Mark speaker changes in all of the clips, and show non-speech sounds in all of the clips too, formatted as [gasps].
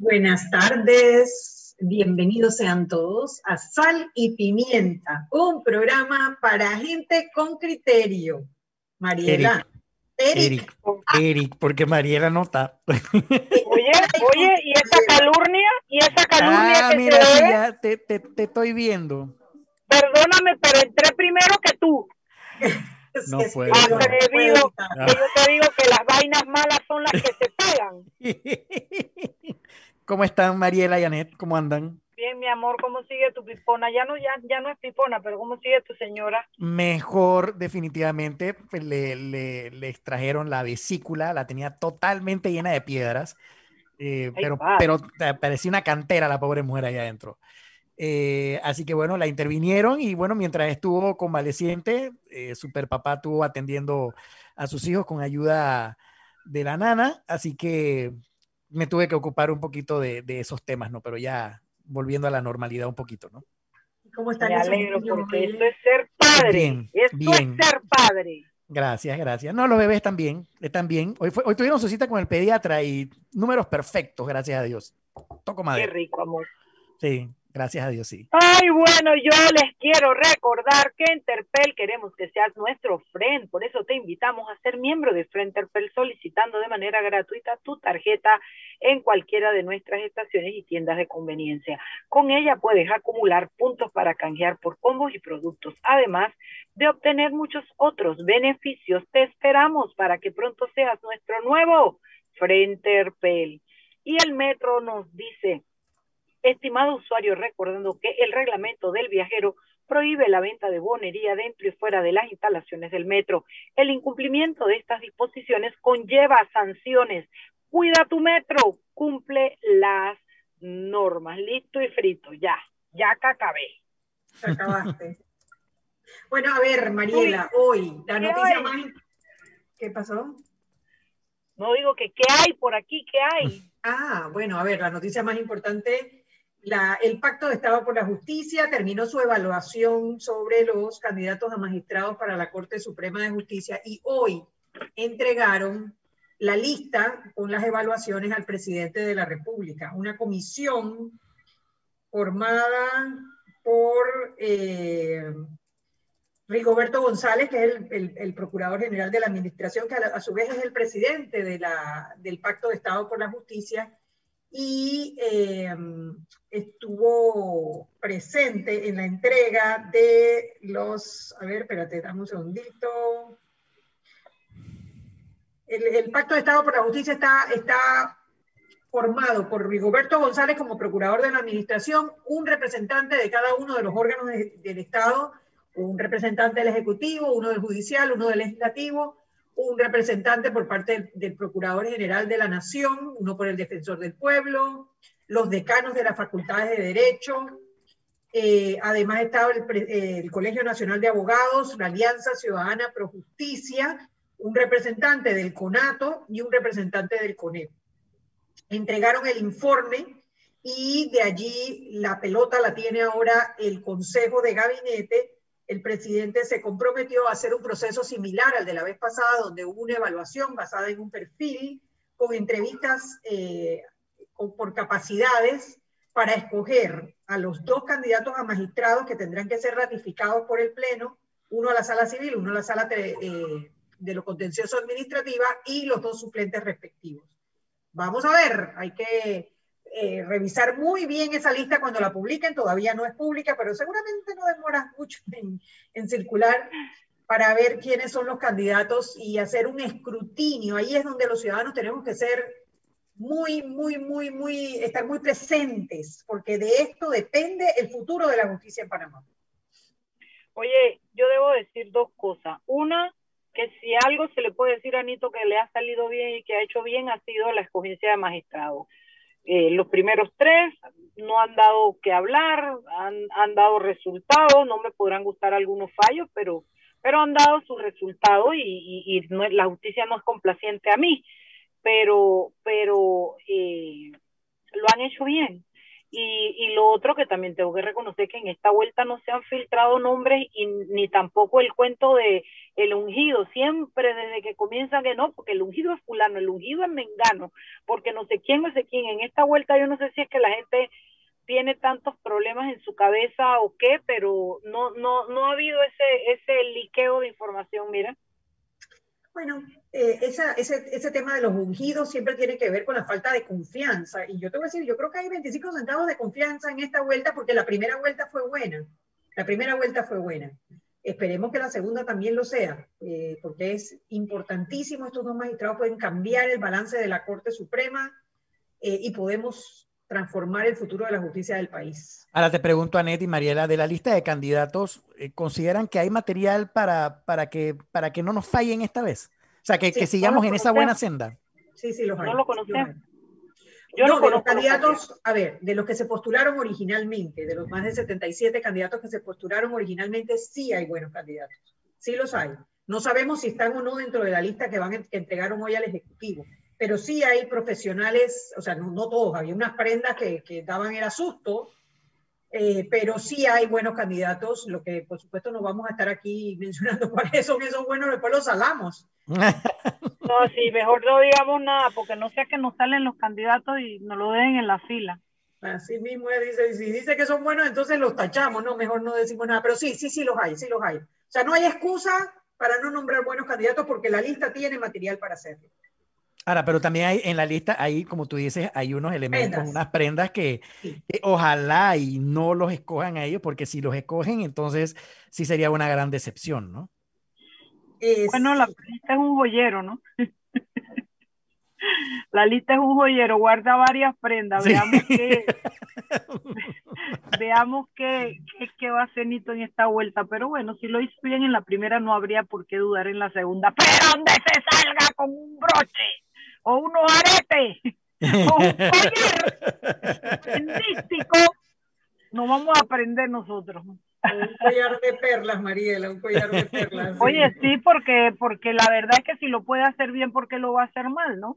Speaker 1: Buenas tardes, bienvenidos sean todos a Sal y Pimienta, un programa para gente con criterio. Mariela.
Speaker 2: Eric. Eric, porque Mariela no está.
Speaker 3: Oye, [laughs] oye, ¿y esa calurnia? ¿Y esa calurnia
Speaker 2: ah, mira, sí, ya te, te, te estoy viendo.
Speaker 3: Perdóname, pero entré primero que tú. [laughs]
Speaker 2: No puedo.
Speaker 3: Atrevido, que yo te digo que las vainas malas son las que se pegan. [laughs]
Speaker 2: ¿Cómo están Mariela y Anet? ¿Cómo andan?
Speaker 3: Bien, mi amor, ¿cómo sigue tu pipona? Ya no, ya, ya no es pipona, pero ¿cómo sigue tu señora?
Speaker 2: Mejor, definitivamente. Pues, le, le, le, extrajeron la vesícula, la tenía totalmente llena de piedras. Eh, pero, pero parecía una cantera la pobre mujer allá adentro. Eh, así que bueno, la intervinieron y bueno, mientras estuvo convaleciente, eh, Super Papá estuvo atendiendo a sus hijos con ayuda de la nana, así que me tuve que ocupar un poquito de, de esos temas, ¿no? Pero ya volviendo a la normalidad un poquito, ¿no?
Speaker 3: ¿Cómo están? Me alegro porque esto es ser padre. Bien, esto bien. es ser padre.
Speaker 2: Gracias, gracias. No, los bebés están bien, están bien. Hoy, fue, hoy tuvieron su cita con el pediatra y números perfectos, gracias a Dios. Toco madera.
Speaker 3: Qué rico, amor.
Speaker 2: Sí, Gracias a Dios, sí.
Speaker 3: Ay, bueno, yo les quiero recordar que Interpel queremos que seas nuestro friend, por eso te invitamos a ser miembro de Interpel solicitando de manera gratuita tu tarjeta en cualquiera de nuestras estaciones y tiendas de conveniencia. Con ella puedes acumular puntos para canjear por combos y productos, además de obtener muchos otros beneficios. Te esperamos para que pronto seas nuestro nuevo Interpel. Y el metro nos dice, Estimado usuario, recordando que el reglamento del viajero prohíbe la venta de bonería dentro y fuera de las instalaciones del metro. El incumplimiento de estas disposiciones conlleva sanciones. Cuida tu metro, cumple las normas. Listo y frito, ya, ya que acabé.
Speaker 1: acabaste. bueno, a ver, Mariela, hoy, la noticia más... ¿Qué pasó?
Speaker 3: No digo que qué hay por aquí, qué hay.
Speaker 1: Ah, bueno, a ver, la noticia más importante el Pacto de Estado por la Justicia terminó su evaluación sobre los candidatos a magistrados para la Corte Suprema de Justicia y hoy entregaron la lista con las evaluaciones al presidente de la República, una comisión formada por eh, Rigoberto González, que es el, procurador general de la administración, que a, su vez es el presidente del Pacto de Estado por la Justicia, y em, estuvo presente en la entrega de los, a ver, espérate, dame un segundito. El, Pacto de Estado por la Justicia está, está formado por Rigoberto González como procurador de la Administración, un representante de cada uno de los órganos del Estado, un representante del Ejecutivo, uno del Judicial, uno del Legislativo, un representante por parte del, Procurador General de la Nación, uno por el Defensor del Pueblo, los decanos de las facultades de Derecho, eh, además estaba el, Colegio Nacional de Abogados, la Alianza Ciudadana Pro Justicia, un representante del CONATO y un representante del CONEP. Entregaron el informe y de allí la pelota la tiene ahora el Consejo de Gabinete el presidente se comprometió a hacer un proceso similar al de la vez pasada, donde hubo una evaluación basada en un perfil con entrevistas eh, por capacidades para escoger a los dos candidatos a magistrados que tendrán que ser ratificados por el Pleno, uno a la sala civil, uno a la sala eh, de lo contencioso administrativa y los dos suplentes respectivos. Vamos a ver, hay que eh, revisar muy bien esa lista cuando la publiquen, todavía no es pública, pero seguramente no demora mucho [laughs] en, circular para ver quiénes son los candidatos y hacer un escrutinio. Ahí es donde los ciudadanos tenemos que ser muy, muy, muy, muy, estar muy presentes, porque de esto depende el futuro de la justicia en Panamá.
Speaker 3: Oye, yo debo decir dos cosas. Una, que si algo se le puede decir a Nito que le ha salido bien y que ha hecho bien ha sido la escogencia de magistrado. Eh, los primeros tres no han dado que hablar, han, dado resultados, no me podrán gustar algunos fallos, pero, pero han dado sus resultados y, la justicia no es complaciente a mí, pero, pero eh, lo han hecho bien. Y, y, lo otro que también tengo que reconocer que en esta vuelta no se han filtrado nombres y ni tampoco el cuento de el ungido, siempre desde que comienzan que no, porque el ungido es fulano, el ungido es mengano, porque no sé quién, no sé quién. En esta vuelta yo no sé si es que la gente tiene tantos problemas en su cabeza o qué, pero no, no, no ha habido ese, ese liqueo de información, mira.
Speaker 1: Bueno, eh, esa, ese, ese, tema de los ungidos siempre tiene que ver con la falta de confianza. Y yo te voy a decir, yo creo que hay 25 centavos de confianza en esta vuelta porque la primera vuelta fue buena. La primera vuelta fue buena. Esperemos que la segunda también lo sea, eh, porque es importantísimo. Estos dos magistrados pueden cambiar el balance de la Corte Suprema eh, y podemos transformar el futuro de la justicia del país.
Speaker 2: Ahora te pregunto, Anet y Mariela, de la lista de candidatos, ¿consideran que hay material para, para, que, para que no nos fallen esta vez? O sea, que, que sigamos en esa buena senda.
Speaker 1: Sí, sí, los hay.
Speaker 3: No lo conocemos.
Speaker 1: Yo no, de los candidatos, a ver, de los que se postularon originalmente, de los más de 77 candidatos que se postularon originalmente, sí hay buenos candidatos. Sí los hay. No sabemos si están o no dentro de la lista que van que entregaron hoy al Ejecutivo, pero sí hay profesionales, o sea, no, no todos, había unas prendas que, que daban el susto, eh, pero sí hay buenos candidatos, lo que por supuesto no vamos a estar aquí [laughs] mencionando cuáles son esos buenos, después los salamos.
Speaker 3: No, sí, mejor no digamos nada, porque no sea que nos salen los candidatos y nos lo den en la fila.
Speaker 1: Así mismo dice, si dice que son buenos, entonces los tachamos, no, mejor no decimos nada, pero sí, sí, sí los hay, sí los hay. O sea, no hay excusa para no nombrar buenos candidatos porque la lista tiene material para hacerlo.
Speaker 2: Ahora, pero también hay en la lista, hay, como tú dices, hay unos elementos, unas prendas que, ojalá y no los escojan a ellos, porque si los escogen, entonces sí sería una gran decepción, ¿no?
Speaker 3: Bueno, la lista es un joyero, ¿no? [laughs] la lista es un joyero, guarda varias prendas, veamos qué, [laughs] veamos qué, qué, qué, va a hacer Nito en esta vuelta, pero bueno, si lo hizo bien en la primera, no habría por qué dudar en la segunda, pero donde se salga con un broche o unos aretes o un [laughs] collar no vamos a aprender nosotros. Un
Speaker 1: collar de perlas, Mariela, un collar de perlas. [laughs]
Speaker 3: Oye, sí, porque, porque la verdad es que si lo puede hacer bien, ¿por qué lo va a hacer mal, no?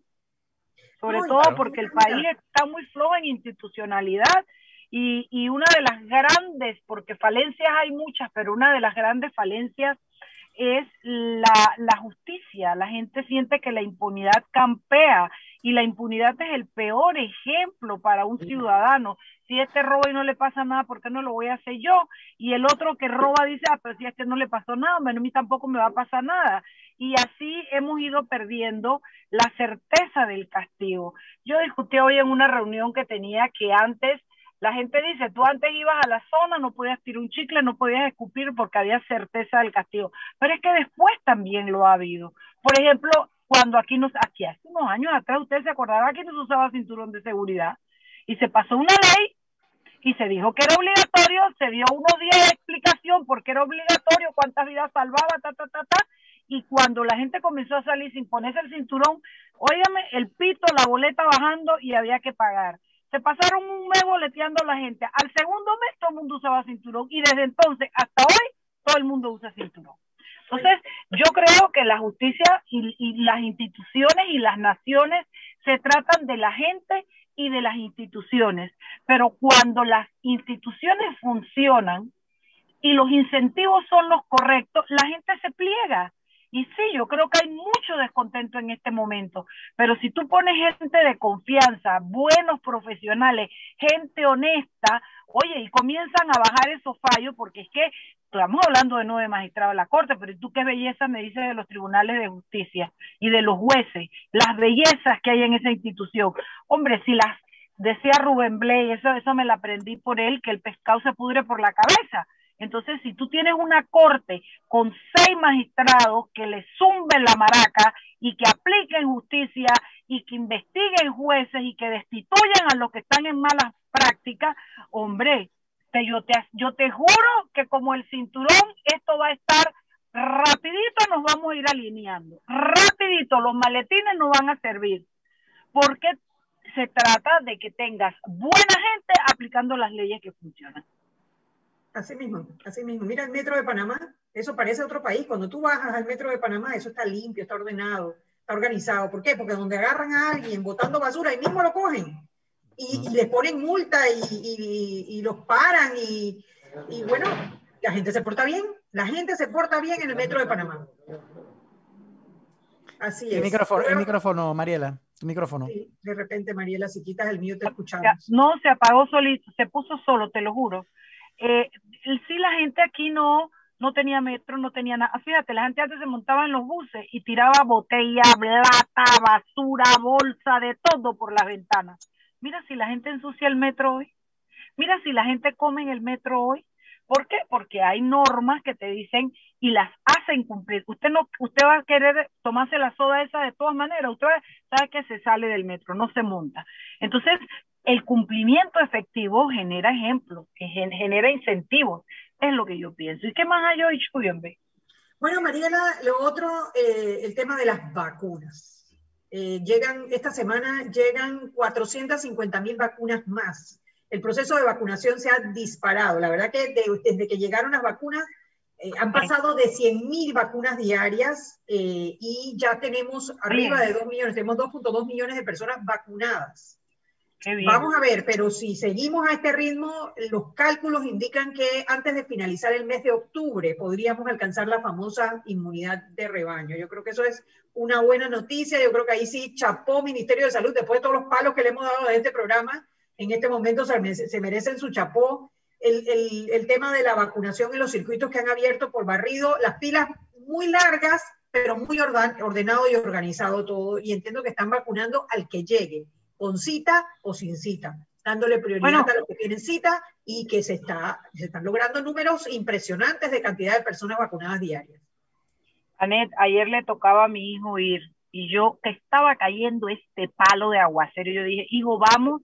Speaker 3: Sobre todo porque el país está muy flojo en institucionalidad y, y una de las grandes, porque falencias hay muchas, pero una de las grandes falencias es la, la, justicia. La gente siente que la impunidad campea y la impunidad es el peor ejemplo para un ciudadano. Si este roba y no le pasa nada, ¿por qué no lo voy a hacer yo? Y el otro que roba dice, ah, pero si este no le pasó nada, a mí tampoco me va a pasar nada. Y así hemos ido perdiendo la certeza del castigo. Yo discutí hoy en una reunión que tenía que antes la gente dice, tú antes ibas a la zona, no podías tirar un chicle, no podías escupir porque había certeza del castigo. Pero es que después también lo ha habido. Por ejemplo, cuando aquí nos, aquí hace unos años atrás, usted se acordaba que no usaba cinturón de seguridad y se pasó una ley y se dijo que era obligatorio, se dio unos días de explicación porque era obligatorio, cuántas vidas salvaba, ta, ta, ta, ta, y cuando la gente comenzó a salir sin ponerse el cinturón, óigame, el pito, la boleta bajando y había que pagar. Se pasaron un mes boleteando a la gente. Al segundo mes todo el mundo usaba cinturón y desde entonces hasta hoy todo el mundo usa cinturón. Entonces, yo creo que la justicia y, las instituciones y las naciones se tratan de la gente y de las instituciones, pero cuando las instituciones funcionan y los incentivos son los correctos, la gente se pliega. Y sí, yo creo que hay mucho descontento en este momento, pero si tú pones gente de confianza, buenos profesionales, gente honesta, oye, y comienzan a bajar esos fallos, porque es que estamos hablando de nueve magistrados de la Corte, pero tú qué belleza me dices de los tribunales de justicia y de los jueces, las bellezas que hay en esa institución. Hombre, si las decía Rubén Blay, eso, eso me la aprendí por él, que el pescado se pudre por la cabeza. Entonces, si tú tienes una corte con seis magistrados que le zumben la maraca y que apliquen justicia y que investiguen jueces y que destituyan a los que están en malas prácticas, hombre, te, yo, te, yo te juro que como el cinturón, esto va a estar rapidito, nos vamos a ir alineando. Rapidito, los maletines nos van a servir. Porque se trata de que tengas buena gente aplicando las leyes que funcionan.
Speaker 1: Así mismo, así mismo. Mira el metro de Panamá, eso parece otro país. Cuando tú bajas al metro de Panamá, eso está limpio, está ordenado, está organizado. ¿Por qué? Porque donde agarran a alguien botando basura, ahí mismo lo cogen. y, les ponen multa y, y los paran y, bueno, la gente se porta bien, la gente se porta bien en el metro de Panamá. Así es.
Speaker 2: El micrófono, el micrófono Mariela. Tu micrófono.
Speaker 1: Sí, de repente, Mariela, si quitas el mío, te escuchamos.
Speaker 3: No, se apagó solito, se puso solo, te lo juro. Eh, sí, la gente aquí no, no tenía metro, no tenía nada. Fíjate, la gente antes se montaba en los buses y tiraba botella, plata, basura, bolsa, de todo por las ventanas. Mira si la gente ensucia el metro hoy. Mira si la gente come en el metro hoy. ¿Por qué? Porque hay normas que te dicen y las hacen cumplir. Usted no, usted va a querer tomarse la soda esa de todas maneras. Usted sabe que se sale del metro, no se monta. Entonces, el cumplimiento efectivo genera ejemplos, genera incentivos. Es lo que yo pienso. ¿Y qué más hay hoy, Chuyembe?
Speaker 1: Bueno, Mariela, lo otro, eh, el tema de las vacunas. Eh, llegan, esta semana llegan 450 mil vacunas más el proceso de vacunación se ha disparado. La verdad que desde que llegaron las vacunas, eh, han pasado de 100.000 vacunas diarias eh, y ya tenemos arriba de 2 millones, tenemos 2.2 millones de personas vacunadas. Vamos a ver, pero si seguimos a este ritmo, los cálculos indican que antes de finalizar el mes de octubre podríamos alcanzar la famosa inmunidad de rebaño. Yo creo que eso es una buena noticia. Yo creo que ahí sí chapó Ministerio de Salud después de todos los palos que le hemos dado a este programa en este momento se, merecen su chapó. El, tema de la vacunación en los circuitos que han abierto por barrido, las pilas muy largas, pero muy ordenado y organizado todo. Y entiendo que están vacunando al que llegue, con cita o sin cita, dándole prioridad a los que tienen cita y que se, está, se están logrando números impresionantes de cantidad de personas vacunadas diarias.
Speaker 3: Anet, ayer le tocaba a mi hijo ir y yo que estaba cayendo este palo de aguacero, yo dije, hijo, vamos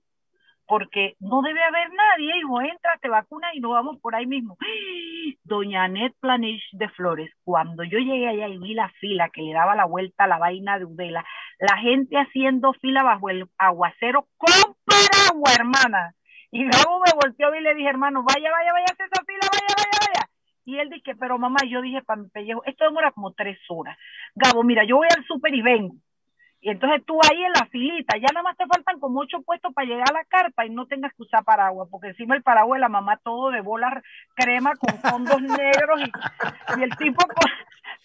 Speaker 3: porque no debe haber nadie, hijo, entra, te vacuna y nos vamos por ahí mismo. [gasps] Doña Annette Planish de Flores, cuando yo llegué allá y vi la fila que le daba la vuelta a la vaina de Udela, la gente haciendo fila bajo el aguacero con paraguas, hermana. Y luego me volteó y le dije, hermano, vaya, vaya, vaya, hacer esa fila, vaya, vaya, vaya. Y él dice, pero mamá, yo dije para mi pellejo, esto demora como tres horas. Gabo, mira, yo voy al súper y vengo. Y entonces tú ahí en la filita, ya nada más te faltan como ocho puestos para llegar a la carpa y no tengas que usar paraguas, porque encima el paraguas de la mamá todo de bolas crema con fondos [laughs] negros y, el tipo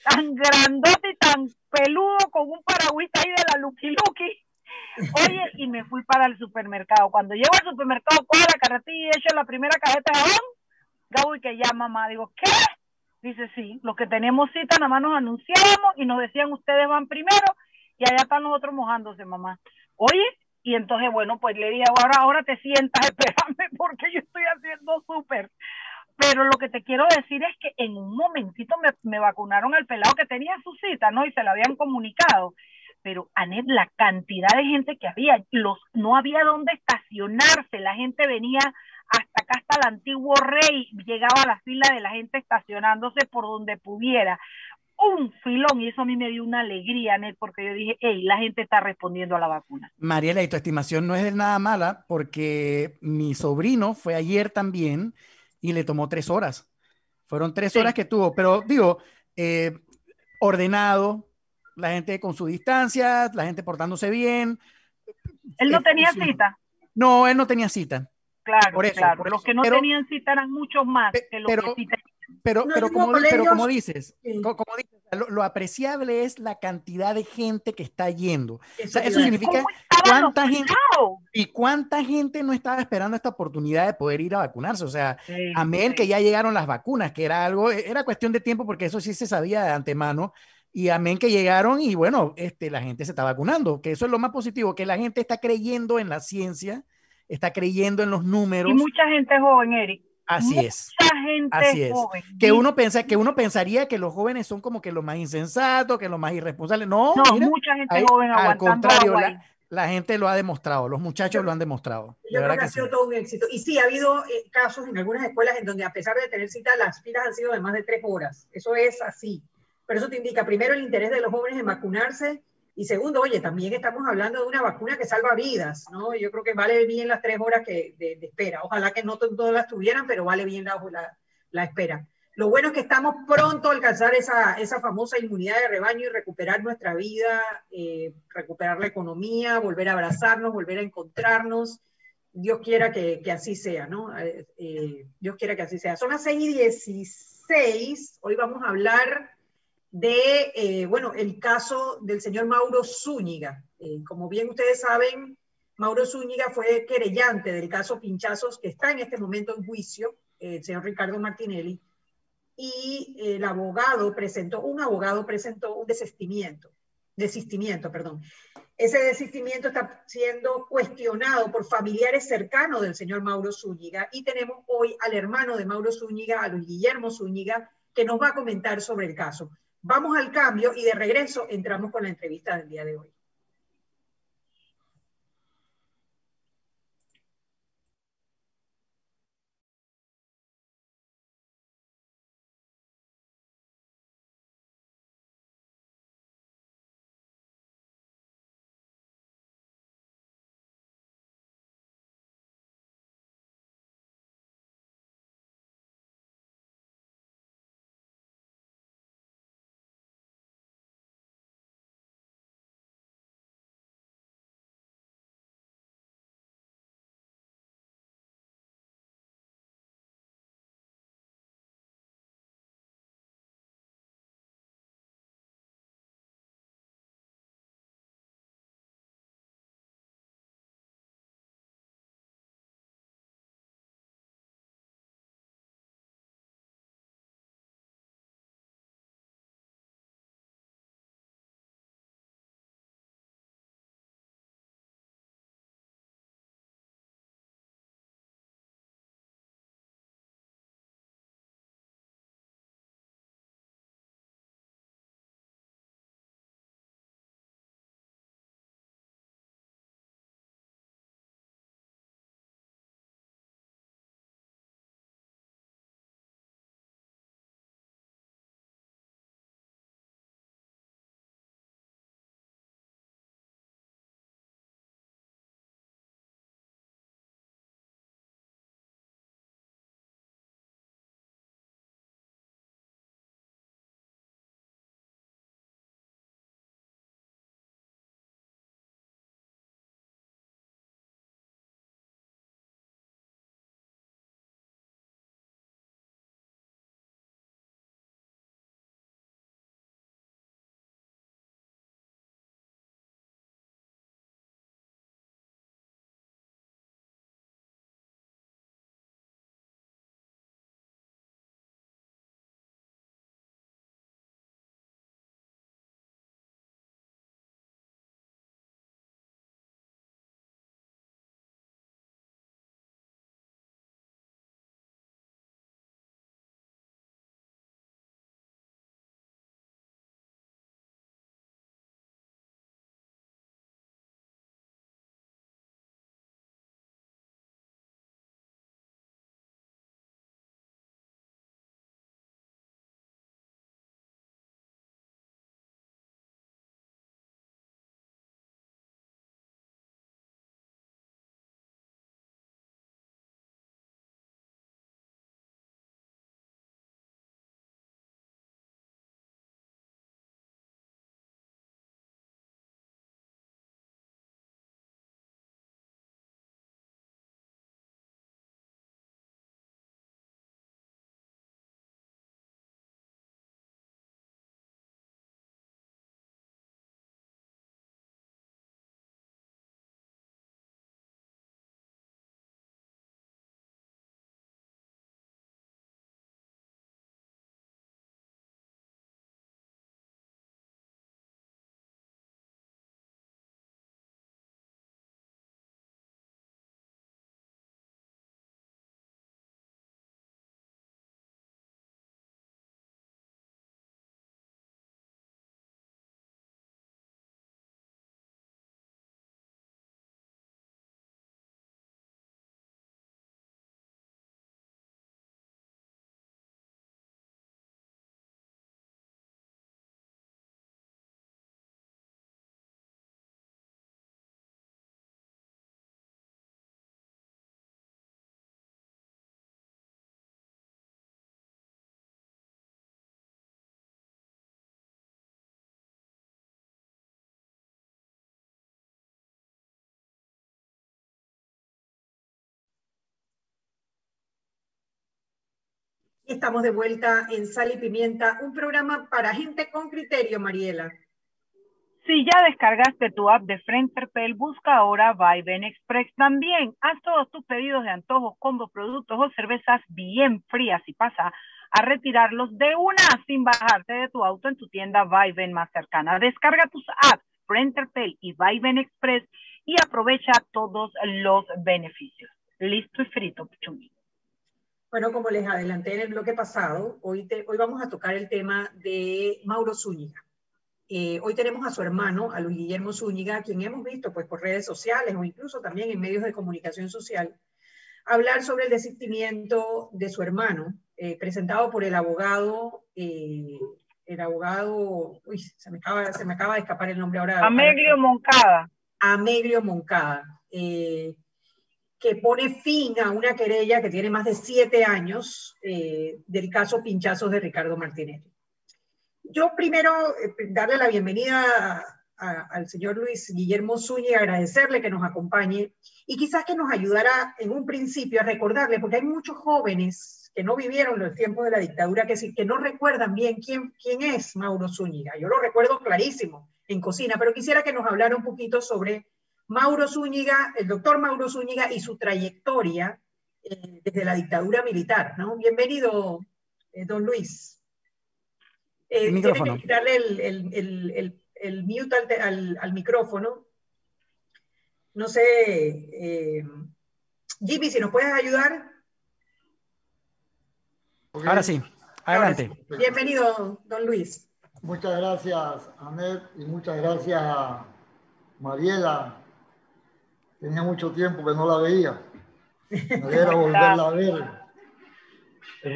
Speaker 3: tan grandote y tan peludo con un paraguita ahí de la Lucky Lucky. Oye, y me fui para el supermercado. Cuando llego al supermercado, cojo la carretilla y echo la primera cajeta de jabón. Gabo y que ya mamá, digo, ¿qué? Dice, sí, los que tenemos cita nada más nos anunciamos y nos decían ustedes van primero y allá están nosotros mojándose, mamá. Oye, y entonces, bueno, pues le dije, ahora, ahora te sientas, [laughs] espérame, porque yo estoy haciendo súper. Pero lo que te quiero decir es que en un momentito me, me vacunaron al pelado que tenía su cita, ¿no? Y se la habían comunicado. Pero, Anet, la cantidad de gente que había, los, no había dónde estacionarse, la gente venía hasta acá, hasta el antiguo rey, llegaba a la fila de la gente estacionándose por donde pudiera un filón y eso a mí me dio una alegría, Ned, porque yo dije, hey, la gente está respondiendo a la vacuna.
Speaker 2: Mariela, y tu estimación no es de nada mala porque mi sobrino fue ayer también y le tomó tres horas. Fueron tres horas que tuvo, pero digo, eh, ordenado, la gente con su distancia, la gente portándose bien.
Speaker 3: Él no tenía cita.
Speaker 2: No, él no tenía cita.
Speaker 3: Claro, por eso, claro. los que no tenían cita eran muchos más que los que sí
Speaker 2: pero, pero, como, pero como dices, como, dices lo, apreciable es la cantidad de gente que está yendo. Eso, o sea, eso significa cuánta gente y cuánta gente no estaba esperando esta oportunidad de poder ir a vacunarse. O sea, amén que ya llegaron las vacunas, que era algo, era cuestión de tiempo porque eso sí se sabía de antemano. Y amén que llegaron y bueno, este, la gente se está vacunando, que eso es lo más positivo, que la gente está creyendo en la ciencia, está creyendo en los números. Y
Speaker 3: mucha gente joven, Eric
Speaker 2: Así es. Así es. Que uno pensa, que uno pensaría que los jóvenes son como que los más insensatos, que los más irresponsables. No,
Speaker 3: mucha gente joven
Speaker 2: Al contrario, la, gente lo ha demostrado, los muchachos lo han demostrado.
Speaker 1: Yo creo que, ha sido todo un éxito. Y sí, ha habido eh, casos en algunas escuelas en donde a pesar de tener cita, las filas han sido de más de tres horas. Eso es así. Pero eso te indica primero el interés de los jóvenes en vacunarse y segundo, oye, también estamos hablando de una vacuna que salva vidas, ¿no? Yo creo que vale bien las tres horas que, de, espera. Ojalá que no todas las tuvieran, pero vale bien la, la, espera. Lo bueno es que estamos pronto a alcanzar esa, esa famosa inmunidad de rebaño y recuperar nuestra vida, eh, recuperar la economía, volver a abrazarnos, volver a encontrarnos Dios quiera que, así sea, ¿no? Eh, eh, Dios quiera que así sea. Son las 6 y 16. Hoy vamos a hablar de, eh, bueno, el caso del señor Mauro Zúñiga. como bien ustedes saben, Mauro Zúñiga fue querellante del caso Pinchazos, que está en este momento en juicio, el señor Ricardo Martinelli, y el abogado presentó, un abogado presentó un desistimiento, desistimiento, perdón. Ese desistimiento está siendo cuestionado por familiares cercanos del señor Mauro Zúñiga y tenemos hoy al hermano de Mauro Zúñiga, a Luis Guillermo Zúñiga, que nos va a comentar sobre el caso. Vamos al cambio y de regreso entramos con la entrevista del día de hoy. Estamos de vuelta en Sal y Pimienta, un programa para gente con criterio, Mariela.
Speaker 3: Si ya descargaste tu app de Frenterpel, busca ahora Viben Express también. Haz todos tus pedidos de antojos, combos, productos o cervezas bien frías y pasa a retirarlos de una sin bajarte de tu auto en tu tienda Viben más cercana. Descarga tus apps Frenterpel y Viben Express y aprovecha todos los beneficios. Listo y frito, Pichumi.
Speaker 1: Bueno, como les adelanté en el bloque pasado, hoy, hoy vamos a tocar el tema de Mauro Zúñiga. Eh, hoy tenemos a su hermano, a Luis Guillermo Zúñiga, quien hemos visto pues, por redes sociales o incluso también en medios de comunicación social, hablar sobre el desistimiento de su hermano, eh, presentado por el abogado, eh, el abogado, uy, se me, acaba, se me acaba de escapar el nombre ahora.
Speaker 3: Ameglio Moncada.
Speaker 1: Ameglio Moncada que pone fin a una querella que tiene más de siete años eh, del caso Pinchazos de Ricardo Martínez. Yo primero eh, darle la bienvenida al señor Luis Guillermo Zúñiga, agradecerle que nos acompañe y quizás que nos ayudara en un principio a recordarle, porque hay muchos jóvenes que no vivieron los tiempos de la dictadura, que, que no recuerdan bien quién, quién es Mauro Zúñiga. Yo lo recuerdo clarísimo en cocina, pero quisiera que nos hablara un poquito sobre Mauro Zúñiga, el doctor Mauro Zúñiga y su trayectoria eh, desde la dictadura militar. ¿no? Bienvenido, eh, don Luis. Eh, micrófono. que quitarle el, el, el, el mute al, al, micrófono. No sé, eh, Jimmy, si nos puedes ayudar.
Speaker 2: Ahora sí, adelante.
Speaker 1: Bienvenido, don Luis.
Speaker 4: Muchas gracias, Anet, y muchas gracias a Mariela Tenía mucho tiempo que no la veía. [laughs] Me era volverla a ver.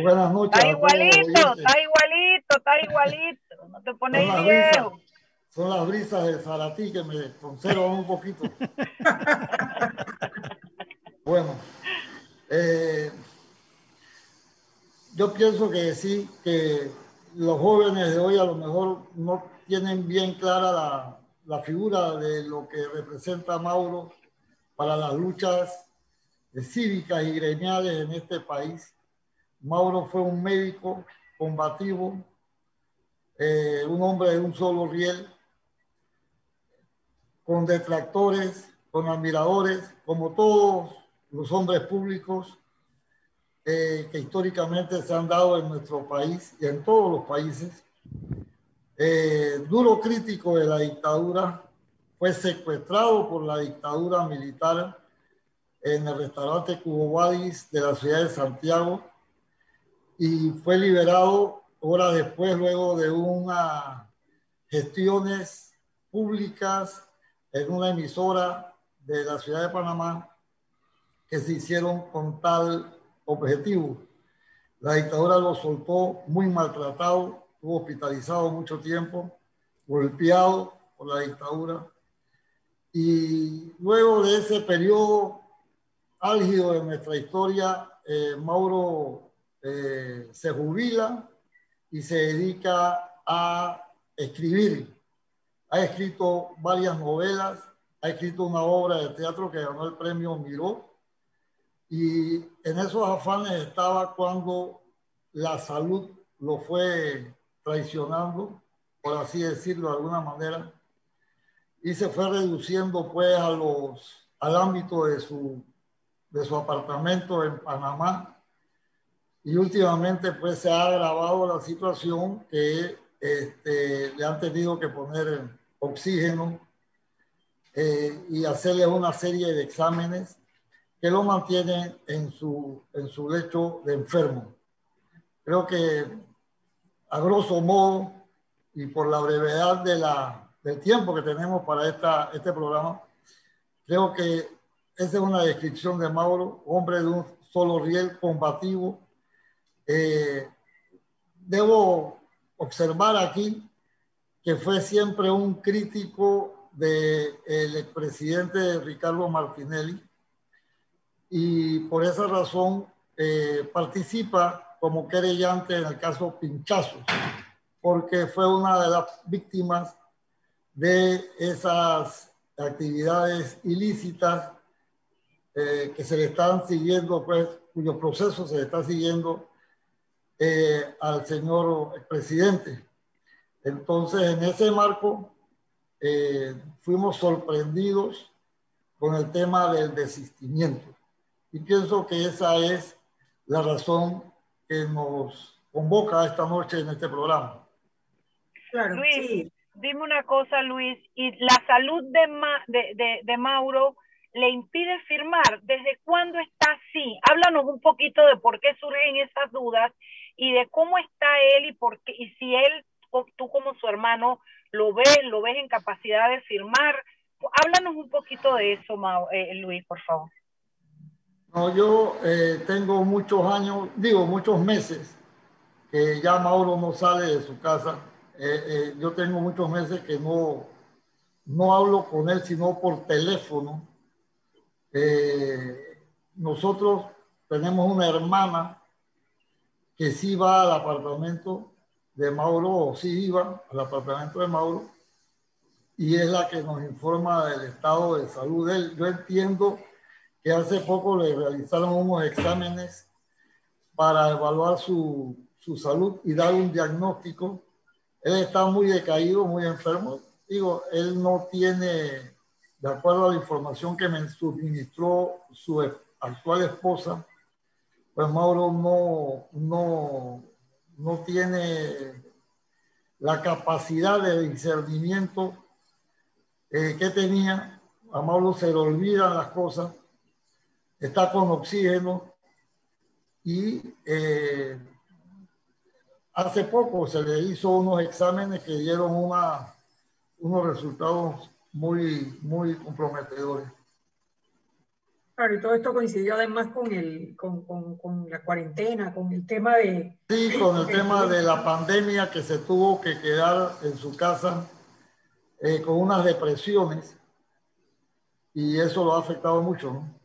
Speaker 4: buenas noches.
Speaker 3: Está igualito, está igualito, está igualito. No te pones viejo.
Speaker 4: son las brisas de Zaratí que me conservan un poquito. [laughs] bueno, eh, yo pienso que sí, que los jóvenes de hoy a lo mejor no tienen bien clara la, la figura de lo que representa Mauro para las luchas cívicas y gremiales en este país. Mauro fue un médico combativo, eh, un hombre de un solo riel, con detractores, con admiradores, como todos los hombres públicos eh, que históricamente se han dado en nuestro país y en todos los países. Eh, duro crítico de la dictadura, fue secuestrado por la dictadura militar en el restaurante Cubo de la ciudad de Santiago y fue liberado horas después, luego de unas gestiones públicas en una emisora de la ciudad de Panamá que se hicieron con tal objetivo. La dictadura lo soltó muy maltratado, estuvo hospitalizado mucho tiempo, golpeado por la dictadura y luego de ese periodo álgido de nuestra historia, eh, Mauro eh, se jubila y se dedica a escribir. Ha escrito varias novelas, ha escrito una obra de teatro que ganó el premio Miró. Y en esos afanes estaba cuando la salud lo fue traicionando, por así decirlo de alguna manera y se fue reduciendo pues a los, al ámbito de su, de su apartamento en Panamá. Y últimamente pues se ha agravado la situación que este, le han tenido que poner oxígeno eh, y hacerle una serie de exámenes que lo mantienen en su, en su lecho de enfermo. Creo que a grosso modo y por la brevedad de la, del tiempo que tenemos para esta, este programa, creo que esa es una descripción de Mauro, hombre de un solo riel combativo. Eh, debo observar aquí que fue siempre un crítico del el expresidente Ricardo Martinelli y por esa razón eh, participa como querellante en el caso Pinchazos, porque fue una de las víctimas de esas actividades ilícitas eh, que se le están siguiendo, pues, cuyo proceso se le está siguiendo eh, al señor presidente. Entonces, en ese marco, eh, fuimos sorprendidos con el tema del desistimiento. Y pienso que esa es la razón que nos convoca esta noche en este programa.
Speaker 3: Claro, Luis, dime una cosa, Luis, y la salud de, de, de, Mauro le impide firmar. ¿Desde cuándo está así? Háblanos un poquito de por qué surgen esas dudas y de cómo está él y por qué, y si él, tú como su hermano, lo ves, lo ves en capacidad de firmar. Háblanos un poquito de eso, eh, Luis, por favor.
Speaker 4: No, yo eh, tengo muchos años, digo muchos meses, que ya Mauro no sale de su casa. Eh, yo tengo muchos meses que no, no hablo con él, sino por teléfono. nosotros tenemos una hermana que sí va al apartamento de Mauro, o sí iba al apartamento de Mauro, y es la que nos informa del estado de salud de él. Yo entiendo que hace poco le realizaron unos exámenes para evaluar su, su salud y dar un diagnóstico. Él está muy decaído, muy enfermo. Digo, él no tiene, de acuerdo a la información que me suministró su actual esposa, pues Mauro no, no, no tiene la capacidad de discernimiento eh, que tenía. A Mauro se le olvidan las cosas, está con oxígeno y eh, hace poco se le hizo unos exámenes que dieron una, unos resultados muy, muy comprometedores.
Speaker 1: Claro, y todo esto coincidió además con, el, con, con, con, la cuarentena, con el tema de...
Speaker 4: Sí, con el tema de la pandemia que se tuvo que quedar en su casa eh, con unas depresiones y eso lo ha afectado mucho, ¿no?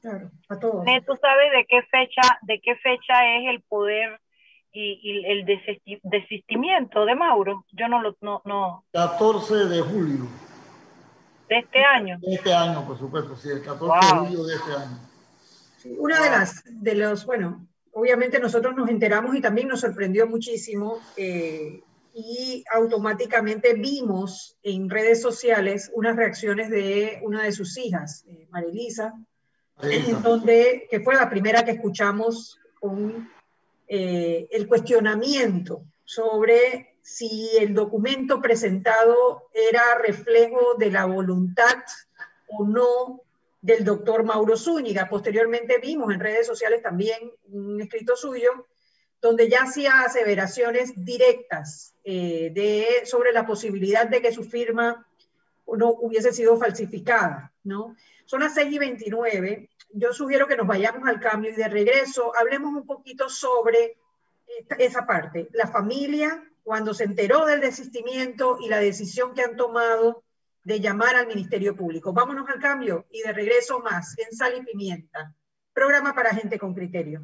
Speaker 1: Claro, a todos.
Speaker 3: ¿Tú sabes de qué fecha, de qué fecha es el poder y, y el desistimiento de Mauro? Yo no lo... No, no.
Speaker 4: 14 de julio.
Speaker 3: ¿De este año?
Speaker 4: De este año, por supuesto, sí, el 14 de julio de este año.
Speaker 1: una de las, de los, bueno, obviamente nosotros nos enteramos y también nos sorprendió muchísimo eh, y automáticamente vimos en redes sociales unas reacciones de una de sus hijas, eh, Marilisa, en donde, que fue la primera que escuchamos con eh, el cuestionamiento sobre si el documento presentado era reflejo de la voluntad o no del doctor Mauro Zúñiga. Posteriormente vimos en redes sociales también un escrito suyo donde ya hacía aseveraciones directas eh, de, sobre la posibilidad de que su firma no hubiese sido falsificada, ¿no? Son las 6 y 29. Yo sugiero que nos vayamos al cambio y de regreso hablemos un poquito sobre esa parte, la familia, cuando se enteró del desistimiento y la decisión que han tomado de llamar al Ministerio Público. Vámonos al cambio y de regreso más en Sal y Pimienta, programa para gente con criterio.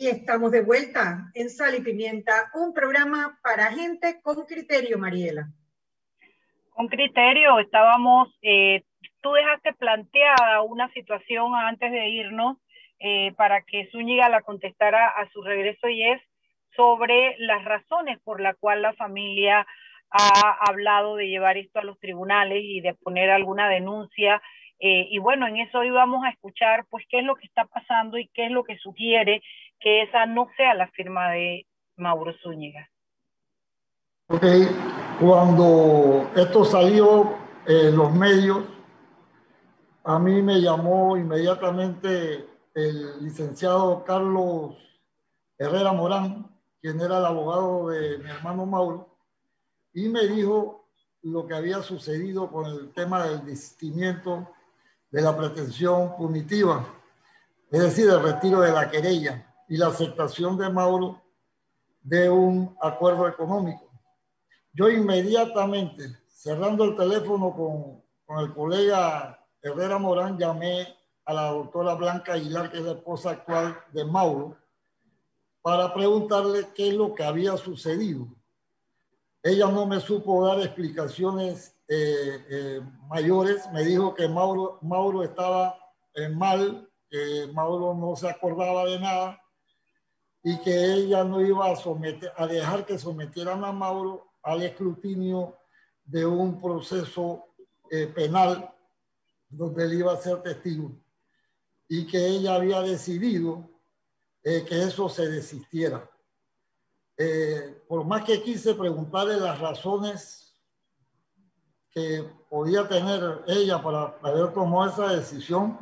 Speaker 1: Y estamos de vuelta en Sal y Pimienta, un programa para gente con criterio, Mariela.
Speaker 3: Con criterio, estábamos, eh, tú dejaste planteada una situación antes de irnos eh, para que Zúñiga la contestara a su regreso y es sobre las razones por las cuales la familia ha hablado de llevar esto a los tribunales y de poner alguna denuncia. Eh, y bueno, en eso íbamos a escuchar pues qué es lo que está pasando y qué es lo que sugiere que esa no sea la firma de Mauro Zúñiga.
Speaker 4: Ok, cuando esto salió en los medios, a mí me llamó inmediatamente el licenciado Carlos Herrera Morán, quien era el abogado de mi hermano Mauro, y me dijo lo que había sucedido con el tema del desistimiento de la pretensión punitiva, es decir, el retiro de la querella y la aceptación de Mauro de un acuerdo económico. Yo inmediatamente, cerrando el teléfono con, con el colega Herrera Morán, llamé a la doctora Blanca Aguilar, que es la esposa actual de Mauro, para preguntarle qué es lo que había sucedido. Ella no me supo dar explicaciones eh, eh, mayores, me dijo que Mauro, Mauro estaba eh, mal, que Mauro no se acordaba de nada, y que ella no iba a, someter, a dejar que sometieran a Mauro al escrutinio de un proceso eh, penal donde él iba a ser testigo y que ella había decidido eh, que eso se desistiera. Eh, por más que quise preguntarle las razones que podía tener ella para haber tomado esa decisión,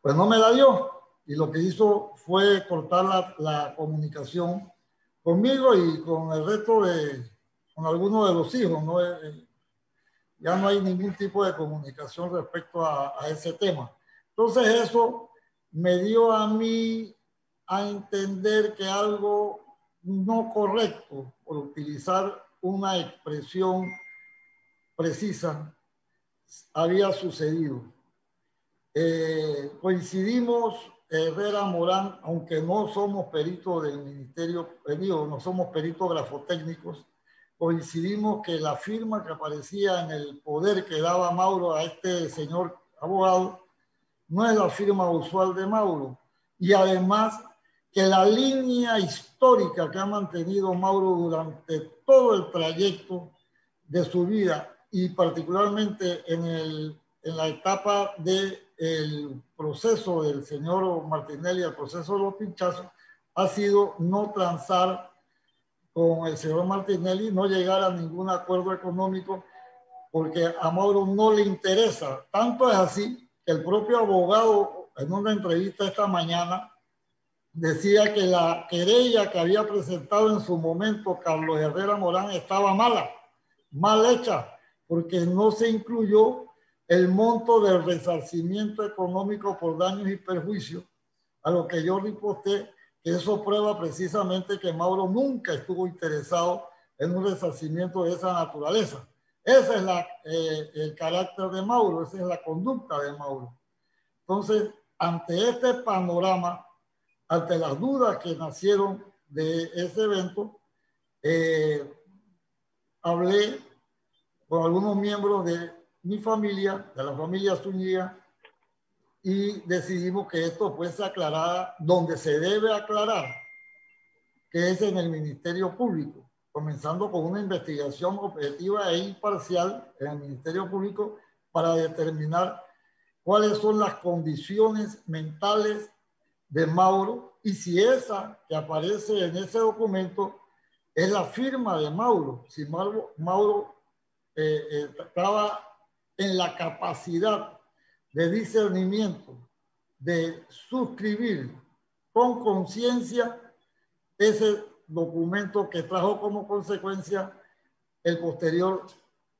Speaker 4: pues no me la dio y lo que hizo fue cortar la, comunicación conmigo y con el resto de, con algunos de los hijos, ¿no? Eh, eh, ya no hay ningún tipo de comunicación respecto a, a ese tema. Entonces eso me dio a mí a entender que algo no correcto, por utilizar una expresión precisa, había sucedido. Eh, coincidimos Herrera Morán, aunque no somos peritos del Ministerio, eh, no somos peritos grafotécnicos, coincidimos que la firma que aparecía en el poder que daba Mauro a este señor abogado no es la firma usual de Mauro. Y además que la línea histórica que ha mantenido Mauro durante todo el trayecto de su vida y particularmente en, el, en la etapa de el proceso del señor Martinelli, el proceso de los pinchazos, ha sido no transar con el señor Martinelli, no llegar a ningún acuerdo económico, porque a Mauro no le interesa. Tanto es así que el propio abogado, en una entrevista esta mañana, decía que la querella que había presentado en su momento Carlos Herrera Morán estaba mala, mal hecha, porque no se incluyó el monto del resarcimiento económico por daños y perjuicios, a lo que yo riposté que eso prueba precisamente que Mauro nunca estuvo interesado en un resarcimiento de esa naturaleza. Ese es la, eh, el carácter de Mauro, esa es la conducta de Mauro. Entonces, ante este panorama, ante las dudas que nacieron de ese evento, eh, hablé con algunos miembros de mi familia, de la familia Zúñiga, y decidimos que esto fuese aclarada donde se debe aclarar, que es en el Ministerio Público, comenzando con una investigación objetiva e imparcial en el Ministerio Público para determinar cuáles son las condiciones mentales de Mauro y si esa que aparece en ese documento es la firma de Mauro, si Mauro, Mauro eh, eh, estaba en la capacidad de discernimiento de suscribir con conciencia ese documento que trajo como consecuencia el posterior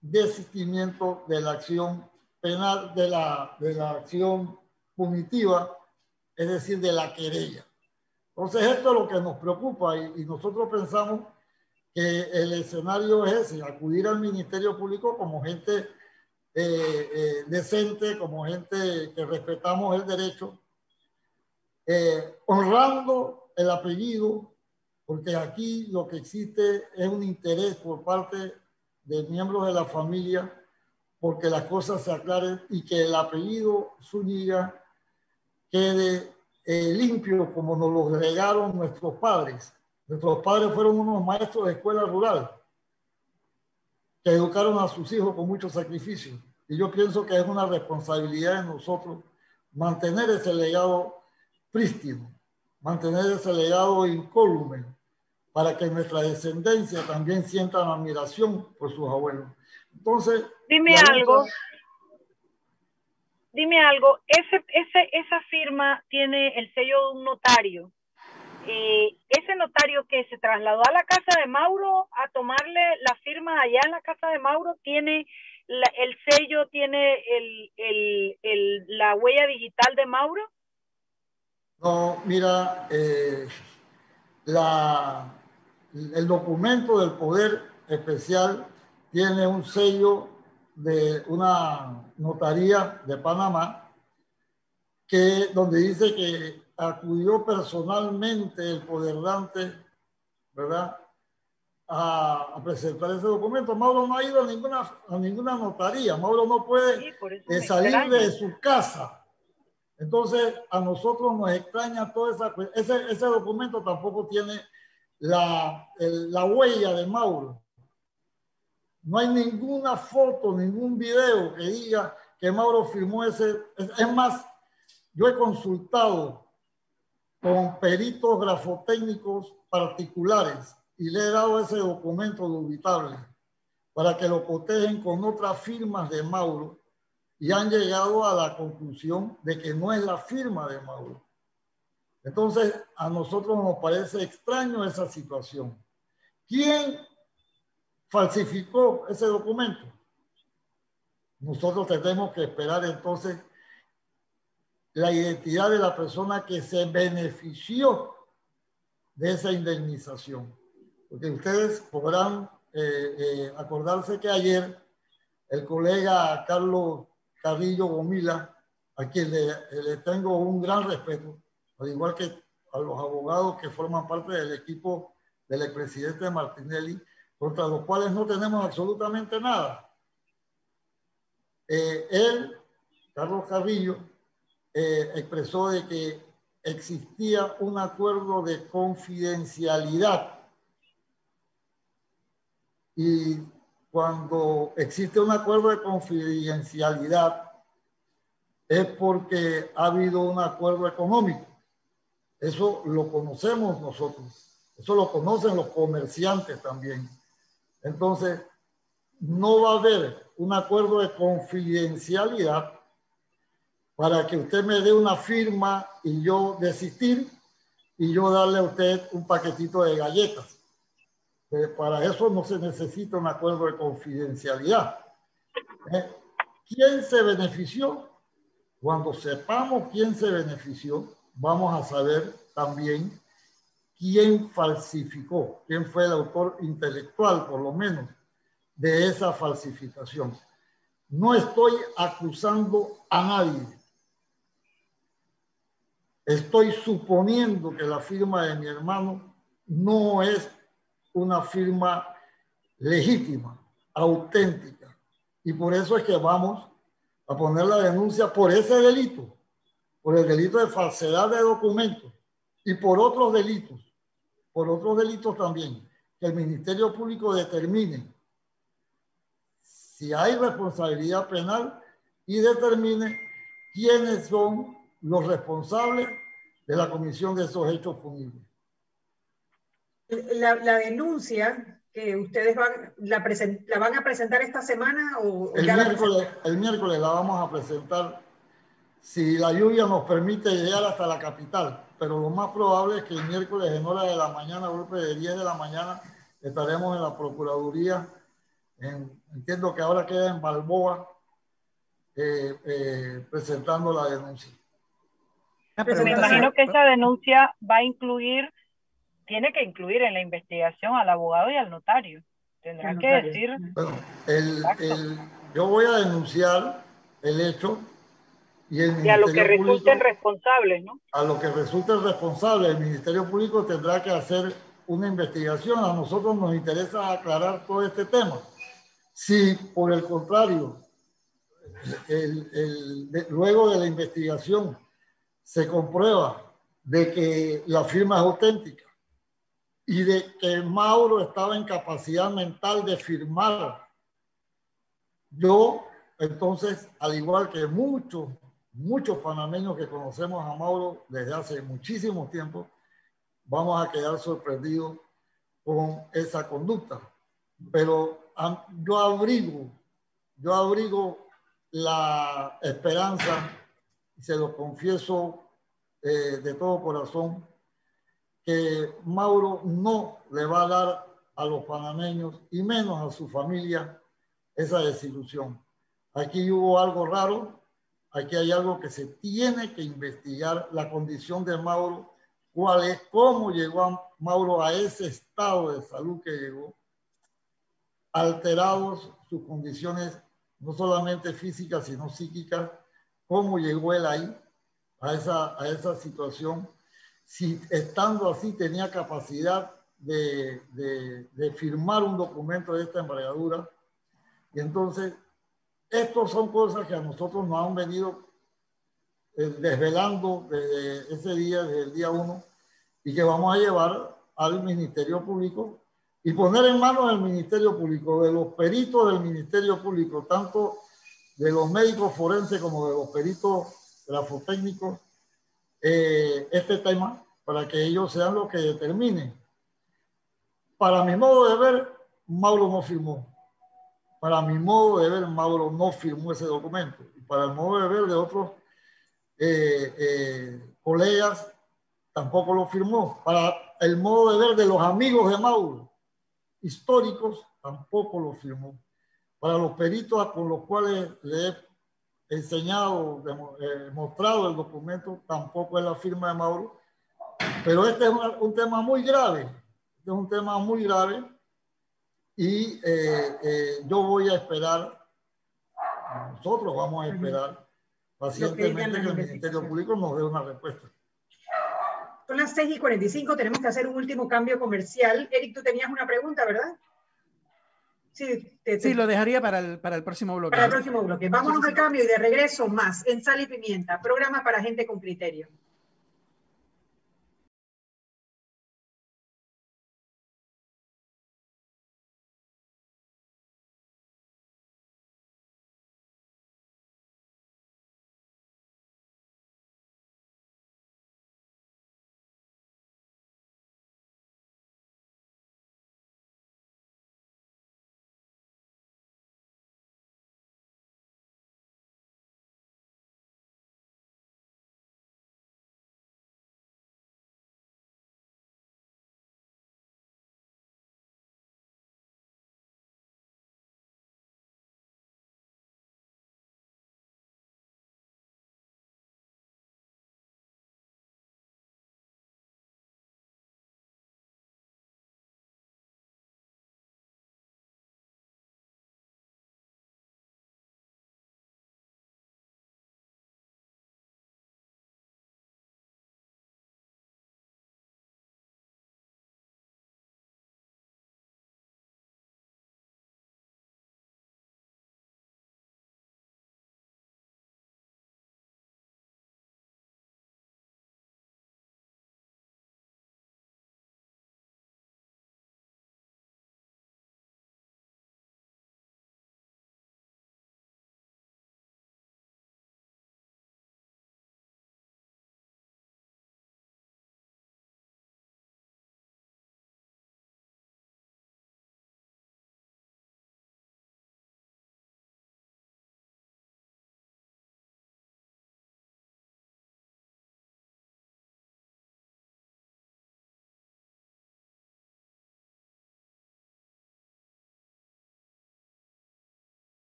Speaker 4: desistimiento de la acción penal, de la, de la acción punitiva, es decir, de la querella. Entonces, esto es lo que nos preocupa y, y nosotros pensamos que el escenario es ese, acudir al Ministerio Público como gente eh, eh, decente, como gente que respetamos el derecho, eh, honrando el apellido, porque aquí lo que existe es un interés por parte de miembros de la familia porque las cosas se aclaren y que el apellido Zúñiga quede eh, limpio como nos lo legaron nuestros padres. Nuestros padres fueron unos maestros de escuela rural que educaron a sus hijos con mucho sacrificio. Y yo pienso que es una responsabilidad de nosotros mantener ese legado prístino, mantener ese legado incólume, para que nuestra descendencia también sienta admiración por sus abuelos. Entonces,
Speaker 3: dime algo. Dime algo, ese, ese, esa firma tiene el sello de un notario. Ese notario que se trasladó a la casa de Mauro a tomarle la firma allá en la casa de Mauro tiene el sello, tiene el, la huella digital de Mauro.
Speaker 4: No, mira, eh, la, el documento del Poder Especial tiene un sello de una notaría de Panamá que donde dice que acudió personalmente el poderante, ¿verdad? A, presentar ese documento. Mauro no ha ido a ninguna, a ninguna notaría. Mauro no puede eh, salir de su casa. Entonces, a nosotros nos extraña toda esa... Ese, ese documento tampoco tiene la, la huella de Mauro. No hay ninguna foto, ningún video que diga que Mauro firmó ese. Es más, yo he consultado con peritos grafotécnicos particulares y le he dado ese documento dubitable para que lo cotejen con otras firmas de Mauro y han llegado a la conclusión de que no es la firma de Mauro. Entonces, a nosotros nos parece extraño esa situación. ¿Quién falsificó ese documento? Nosotros tenemos que esperar entonces la identidad de la persona que se benefició de esa indemnización. Porque ustedes podrán eh, eh, acordarse que ayer el colega Carlos Carrillo Gomila, a quien le, le tengo un gran respeto, al igual que a los abogados que forman parte del equipo del expresidente Martinelli, contra los cuales no tenemos absolutamente nada. Eh, él, Carlos Carrillo, eh, expresó de que existía un acuerdo de confidencialidad y cuando existe un acuerdo de confidencialidad es porque ha habido un acuerdo económico. Eso lo conocemos nosotros. Eso lo conocen los comerciantes también. Entonces, no va a haber un acuerdo de confidencialidad para que usted me dé una firma y yo desistir y yo darle a usted un paquetito de galletas. Eh, para eso no se necesita un acuerdo de confidencialidad. Eh, ¿Quién se benefició? Cuando sepamos quién se benefició, vamos a saber también quién falsificó, quién fue el autor intelectual, por lo menos, de esa falsificación. No estoy acusando a nadie. Estoy suponiendo que la firma de mi hermano no es una firma legítima, auténtica. Y por eso es que vamos a poner la denuncia por ese delito por el delito de falsedad de documentos y por otros delitos, por otros delitos también, que el Ministerio Público determine si hay responsabilidad penal y determine quiénes son los responsables de la comisión de esos hechos punibles.
Speaker 1: La, denuncia que ustedes van, la, la, van a presentar esta semana o
Speaker 4: el miércoles, el miércoles la vamos a presentar si la lluvia nos permite llegar hasta la capital, pero lo más probable es que el miércoles en hora de la mañana, golpe de 10 de la mañana, estaremos en la Procuraduría, entiendo que ahora queda en Balboa, eh, eh, presentando la denuncia.
Speaker 3: Pero me imagino que esa denuncia va a incluir, tiene que incluir en la investigación al abogado y al notario. Tendrán que decir.
Speaker 4: Bueno, el, el, yo voy a denunciar el hecho
Speaker 3: Y, a lo que resulten responsables, ¿no?
Speaker 4: A lo que resulten responsables, el Ministerio Público tendrá que hacer una investigación. A nosotros nos interesa aclarar todo este tema. Si, por el contrario, luego de la investigación se comprueba de que la firma es auténtica y de que Mauro estaba en capacidad mental de firmar, yo entonces, al igual que muchos, muchos panameños que conocemos a Mauro desde hace muchísimo tiempo, vamos a quedar sorprendidos con esa conducta. Pero yo abrigo, yo abrigo la esperanza, y se lo confieso eh, de todo corazón, que Mauro no le va a dar a los panameños y menos a su familia esa desilusión. Aquí hubo algo raro, aquí hay algo que se tiene que investigar, la condición de Mauro, cuál es, cómo llegó Mauro a ese estado de salud que llegó, alterados sus condiciones, no solamente físicas, sino psíquicas, cómo llegó él ahí, a esa, a esa situación, si estando así tenía capacidad de, de, de firmar un documento de esta envergadura. Y entonces, estas son cosas que a nosotros nos han venido eh, desvelando desde ese día, desde el día uno, y que vamos a llevar al Ministerio Público y poner en manos del Ministerio Público, de los peritos del Ministerio Público, tanto de los médicos forenses como de los peritos grafotécnicos, eh, este tema para que ellos sean los que determinen. Para mi modo de ver, Mauro no firmó. Para mi modo de ver, Mauro no firmó ese documento. Y para el modo de ver de otros eh, eh, colegas, tampoco lo firmó. Para el modo de ver de los amigos de Mauro, históricos, tampoco lo firmó. Para los peritos con los cuales le he enseñado, eh, mostrado el documento, tampoco es la firma de Mauro. Pero este es un, tema muy grave, este es un tema muy grave y eh, eh, yo voy a esperar, nosotros vamos a esperar pacientemente que el Ministerio Público nos dé una respuesta.
Speaker 1: Son las 6 y 45, tenemos que hacer un último cambio comercial. Eric, tú tenías una pregunta, ¿verdad?
Speaker 2: Sí, lo dejaría para el, para el próximo bloque.
Speaker 1: Para el próximo bloque. Vámonos al cambio y de regreso más en Sal y Pimienta, programa para gente con criterio.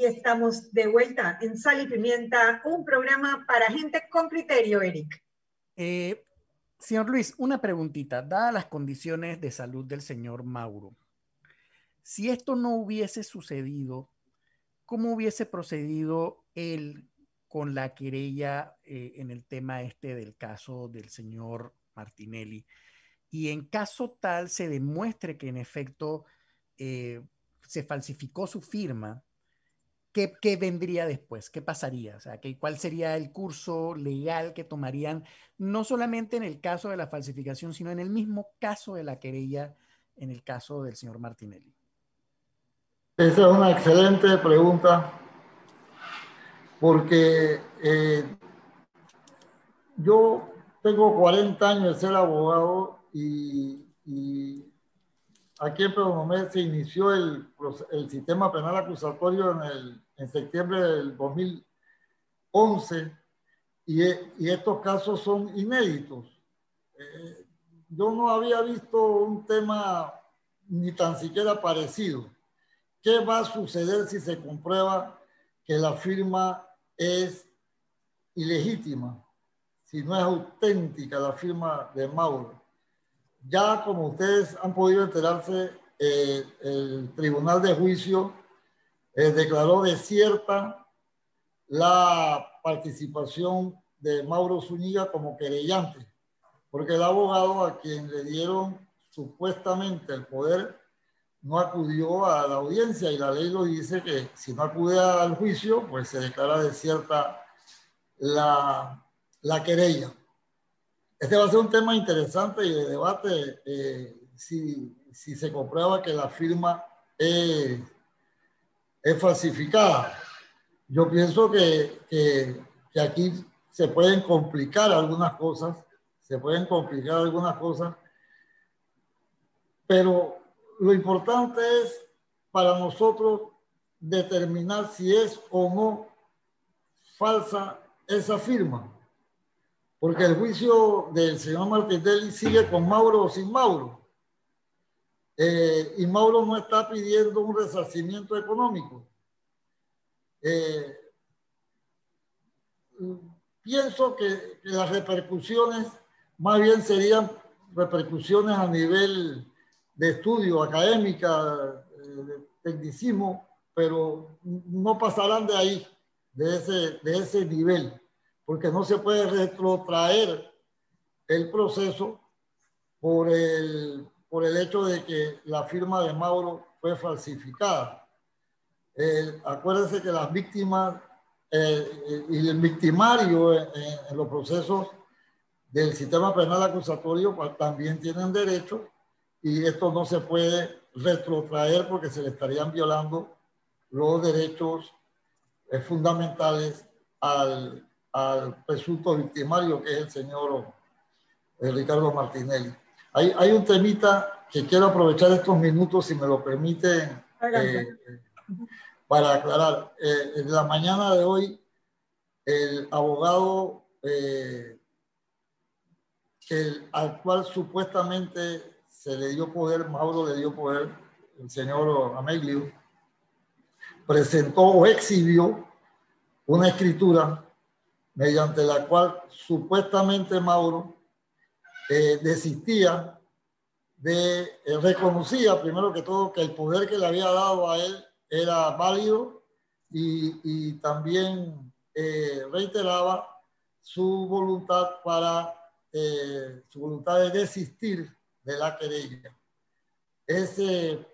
Speaker 1: Y estamos de vuelta en Sal y Pimienta, un programa para gente con criterio, Eric.
Speaker 2: Eh, señor Luis, una preguntita. Dadas las condiciones de salud del señor Mauro, si esto no hubiese sucedido, ¿cómo hubiese procedido él con la querella eh, en el tema este del caso del señor Martinelli? Y en caso tal se demuestre que en efecto eh, se falsificó su firma, ¿qué, vendría después? ¿Qué pasaría? O sea, ¿cuál sería el curso legal que tomarían, no solamente en el caso de la falsificación, sino en el mismo caso de la querella, en el caso del señor Martinelli?
Speaker 4: Esa es una excelente pregunta, porque eh, yo tengo 40 años de ser abogado y, y aquí en Pedro se inició el, sistema penal acusatorio en, septiembre del 2011 y, y estos casos son inéditos. Eh, yo no había visto un tema ni tan siquiera parecido. ¿Qué va a suceder si se comprueba que la firma es ilegítima? Si no es auténtica la firma de Mauro ya como ustedes han podido enterarse, eh, el Tribunal de Juicio eh, declaró desierta la participación de Mauro Zúñiga como querellante, porque el abogado a quien le dieron supuestamente el poder no acudió a la audiencia y la ley lo dice que si no acude al juicio, pues se declara desierta la, la querella. Este va a ser un tema interesante y de debate eh, si, se comprueba que la firma es, es falsificada. Yo pienso que, que, que, aquí se pueden complicar algunas cosas, se pueden complicar algunas cosas, pero lo importante es para nosotros determinar si es o no falsa esa firma porque el juicio del señor Martinelli sigue con Mauro o sin Mauro. Eh, y Mauro no está pidiendo un resarcimiento económico. Eh, pienso que, las repercusiones más bien serían repercusiones a nivel de estudio académica, eh, de tecnicismo, pero no pasarán de ahí, de ese, de ese nivel porque no se puede retrotraer el proceso por el, por el hecho de que la firma de Mauro fue falsificada. acuérdense que las víctimas eh, y el victimario en, los procesos del sistema penal acusatorio pues, también tienen derechos y esto no se puede retrotraer porque se le estarían violando los derechos eh, fundamentales al, al presunto victimario que es el señor eh, Ricardo Martinelli. Hay, hay, un temita que quiero aprovechar estos minutos, si me lo permiten, eh, para aclarar. Eh, en la mañana de hoy, el abogado el, al cual supuestamente se le dio poder, Mauro le dio poder, el señor Ameglio, presentó o exhibió una escritura mediante la cual supuestamente Mauro eh, desistía de, eh, reconocía primero que todo que el poder que le había dado a él era válido y, también eh, reiteraba su voluntad para su voluntad de desistir de la querella. Ese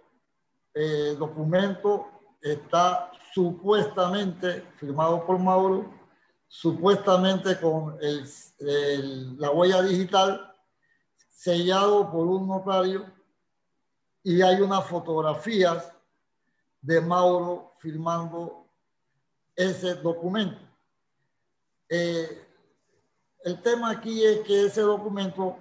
Speaker 4: documento está supuestamente firmado por Mauro supuestamente con la huella digital sellado por un notario y hay unas fotografías de Mauro firmando ese documento. Eh, el tema aquí es que ese documento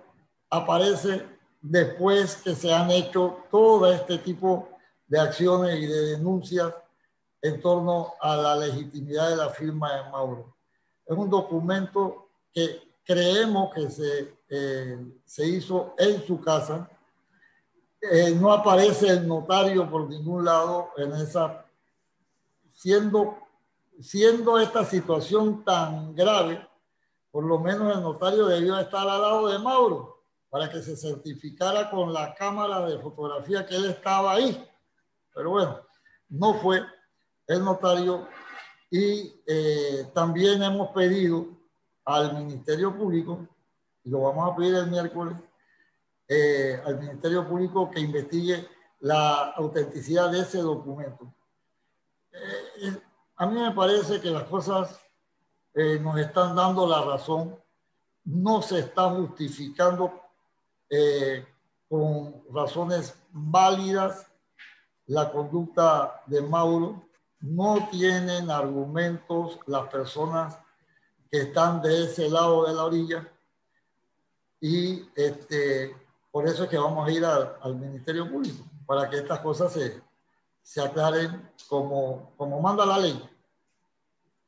Speaker 4: aparece después que se han hecho todo este tipo de acciones y de denuncias en torno a la legitimidad de la firma de Mauro es un documento que creemos que se, eh, se hizo en su casa. Eh, no aparece el notario por ningún lado en esa siendo, siendo esta situación tan grave, por lo menos el notario debió estar al lado de Mauro para que se certificara con la cámara de fotografía que él estaba ahí. Pero bueno, no fue el notario y eh, también hemos pedido al Ministerio Público, y lo vamos a pedir el miércoles, eh, al Ministerio Público que investigue la autenticidad de ese documento. Eh, a mí me parece que las cosas nos están dando la razón, no se está justificando con razones válidas la conducta de Mauro, no tienen argumentos las personas que están de ese lado de la orilla y este, por eso es que vamos a ir al, Ministerio Público para que estas cosas se, se aclaren como, como manda la ley.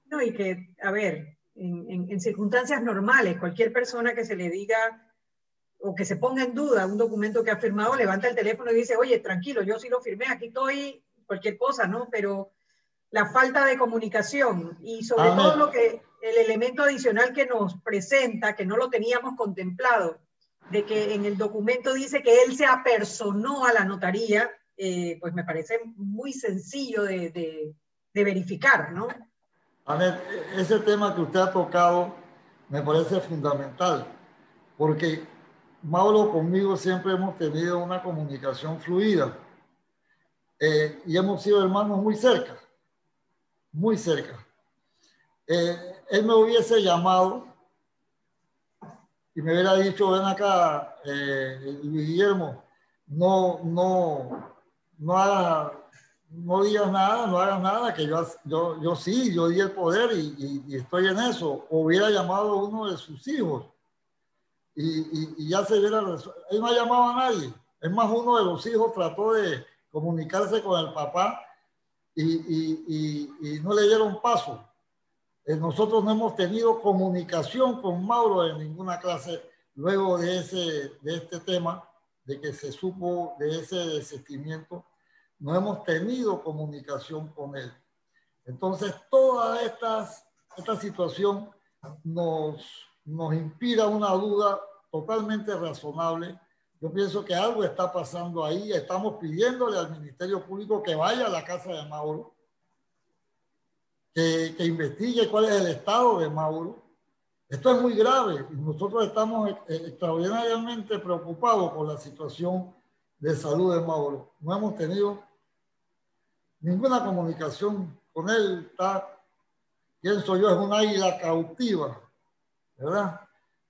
Speaker 1: No, y que, a ver, en, en, circunstancias normales, cualquier persona que se le diga o que se ponga en duda un documento que ha firmado, levanta el teléfono y dice, oye, tranquilo, yo sí lo firmé, aquí estoy, cualquier cosa, ¿no? Pero la falta de comunicación y sobre todo lo que el elemento adicional que nos presenta, que no lo teníamos contemplado, de que en el documento dice que él se apersonó a la notaría, eh, pues me parece muy sencillo de, de, de verificar, ¿no?
Speaker 4: A ver, ese tema que usted ha tocado me parece fundamental, porque Mauro conmigo siempre hemos tenido una comunicación fluida eh, y hemos sido hermanos muy cerca muy cerca. Eh, él me hubiese llamado y me hubiera dicho, ven acá, eh, Luis Guillermo, no, no, no hagas, no digas nada, no hagas nada, que yo, yo, yo sí, yo di el poder y, estoy en eso. O hubiera llamado a uno de sus hijos y, y ya se hubiera Él no ha llamado a nadie. Es más, uno de los hijos trató de comunicarse con el papá y, no le dieron paso. Eh, nosotros no hemos tenido comunicación con Mauro en ninguna clase luego de, ese, de este tema, de que se supo de ese desistimiento. No hemos tenido comunicación con él. Entonces, toda estas, esta situación nos, nos inspira una duda totalmente razonable yo pienso que algo está pasando ahí. Estamos pidiéndole al Ministerio Público que vaya a la casa de Mauro, que, investigue cuál es el estado de Mauro. Esto es muy grave nosotros estamos eh, extraordinariamente preocupados por la situación de salud de Mauro. No hemos tenido ninguna comunicación con él. Está, pienso yo, es un águila cautiva, ¿verdad?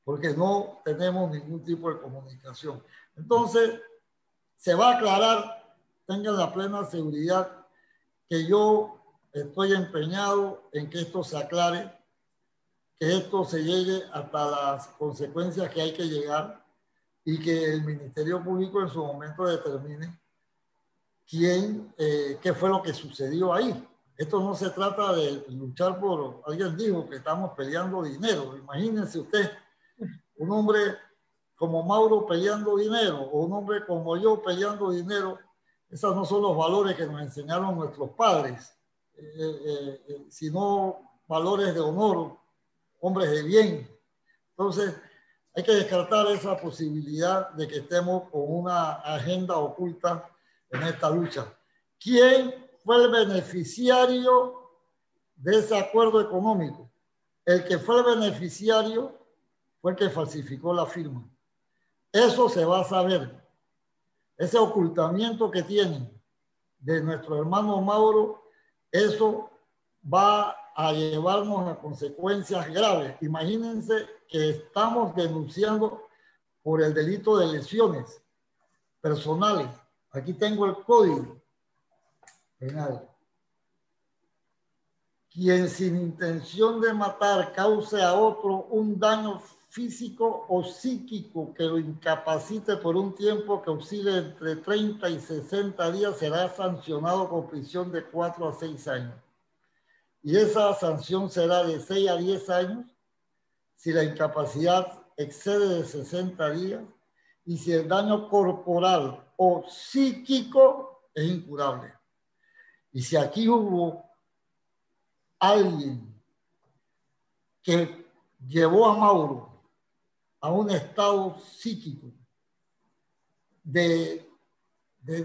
Speaker 4: Porque no tenemos ningún tipo de comunicación. Entonces, se va a aclarar, tengan la plena seguridad que yo estoy empeñado en que esto se aclare, que esto se llegue hasta las consecuencias que hay que llegar y que el Ministerio Público en su momento determine quién, eh, qué fue lo que sucedió ahí. Esto no se trata de luchar por, alguien dijo que estamos peleando dinero. Imagínense usted un hombre como Mauro peleando dinero o un hombre como yo peleando dinero, esos no son los valores que nos enseñaron nuestros padres, eh, eh, eh, sino valores de honor, hombres de bien. Entonces, hay que descartar esa posibilidad de que estemos con una agenda oculta en esta lucha. ¿Quién fue el beneficiario de ese acuerdo económico? El que fue el beneficiario fue el que falsificó la firma. Eso se va a saber. Ese ocultamiento que tienen de nuestro hermano Mauro, eso va a llevarnos a consecuencias graves. Imagínense que estamos denunciando por el delito de lesiones personales. Aquí tengo el código penal. Quien sin intención de matar cause a otro un daño físico o psíquico que lo incapacite por un tiempo que oscile entre 30 y 60 días será sancionado con prisión de 4 a 6 años. Y esa sanción será de 6 a 10 años si la incapacidad excede de 60 días y si el daño corporal o psíquico es incurable. Y si aquí hubo alguien que llevó a Mauro a un estado psíquico de,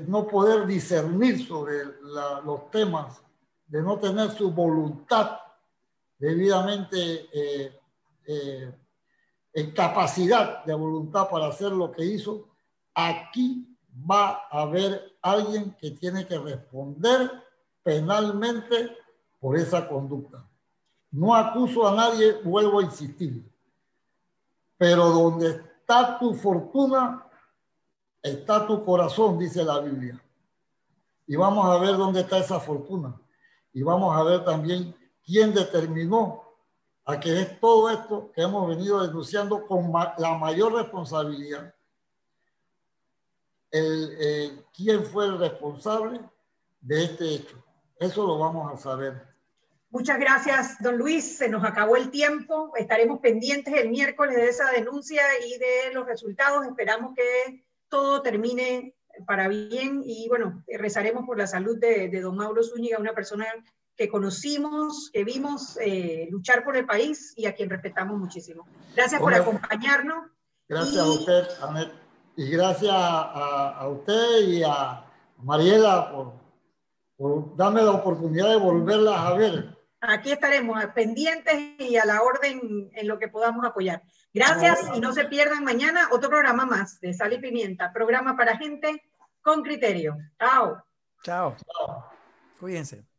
Speaker 4: no poder discernir sobre los temas, de no tener su voluntad debidamente eh, eh, en capacidad de voluntad para hacer lo que hizo, aquí va a haber alguien que tiene que responder penalmente por esa conducta. No acuso a nadie, vuelvo a insistir, pero donde está tu fortuna, está tu corazón, dice la Biblia. Y vamos a ver dónde está esa fortuna. Y vamos a ver también quién determinó a que es todo esto que hemos venido denunciando con la mayor responsabilidad. El, eh, ¿Quién fue el responsable de este hecho? Eso lo vamos a saber.
Speaker 1: Muchas gracias, don Luis. Se nos acabó el tiempo. Estaremos pendientes el miércoles de esa denuncia y de los resultados. Esperamos que todo termine para bien y bueno, rezaremos por la salud de, de don Mauro Zúñiga, una persona que conocimos, que vimos eh, luchar por el país y a quien respetamos muchísimo. Gracias por acompañarnos.
Speaker 4: Gracias a usted, Anet, y gracias a, usted y a Mariela por, por darme la oportunidad de volverlas a ver.
Speaker 1: Aquí estaremos pendientes y a la orden en lo que podamos apoyar. Gracias y no se pierdan mañana otro programa más de Sal y Pimienta, programa para gente con criterio. Chao.
Speaker 2: Chao. Cuídense.